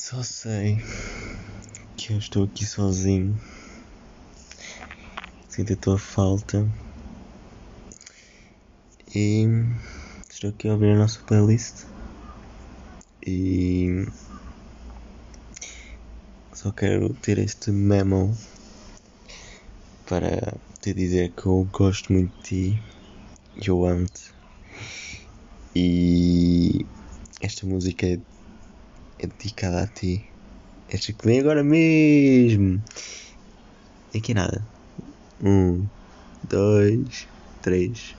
Só sei que eu estou aqui sozinho. Sinto a tua falta. E estou aqui a ouvir a nossa playlist. E só quero ter este memo para te dizer que eu gosto muito de ti. Eu amo-te. E esta música é, é dedicada a ti. Esta que vem agora mesmo. Aqui nada. Um, dois, três.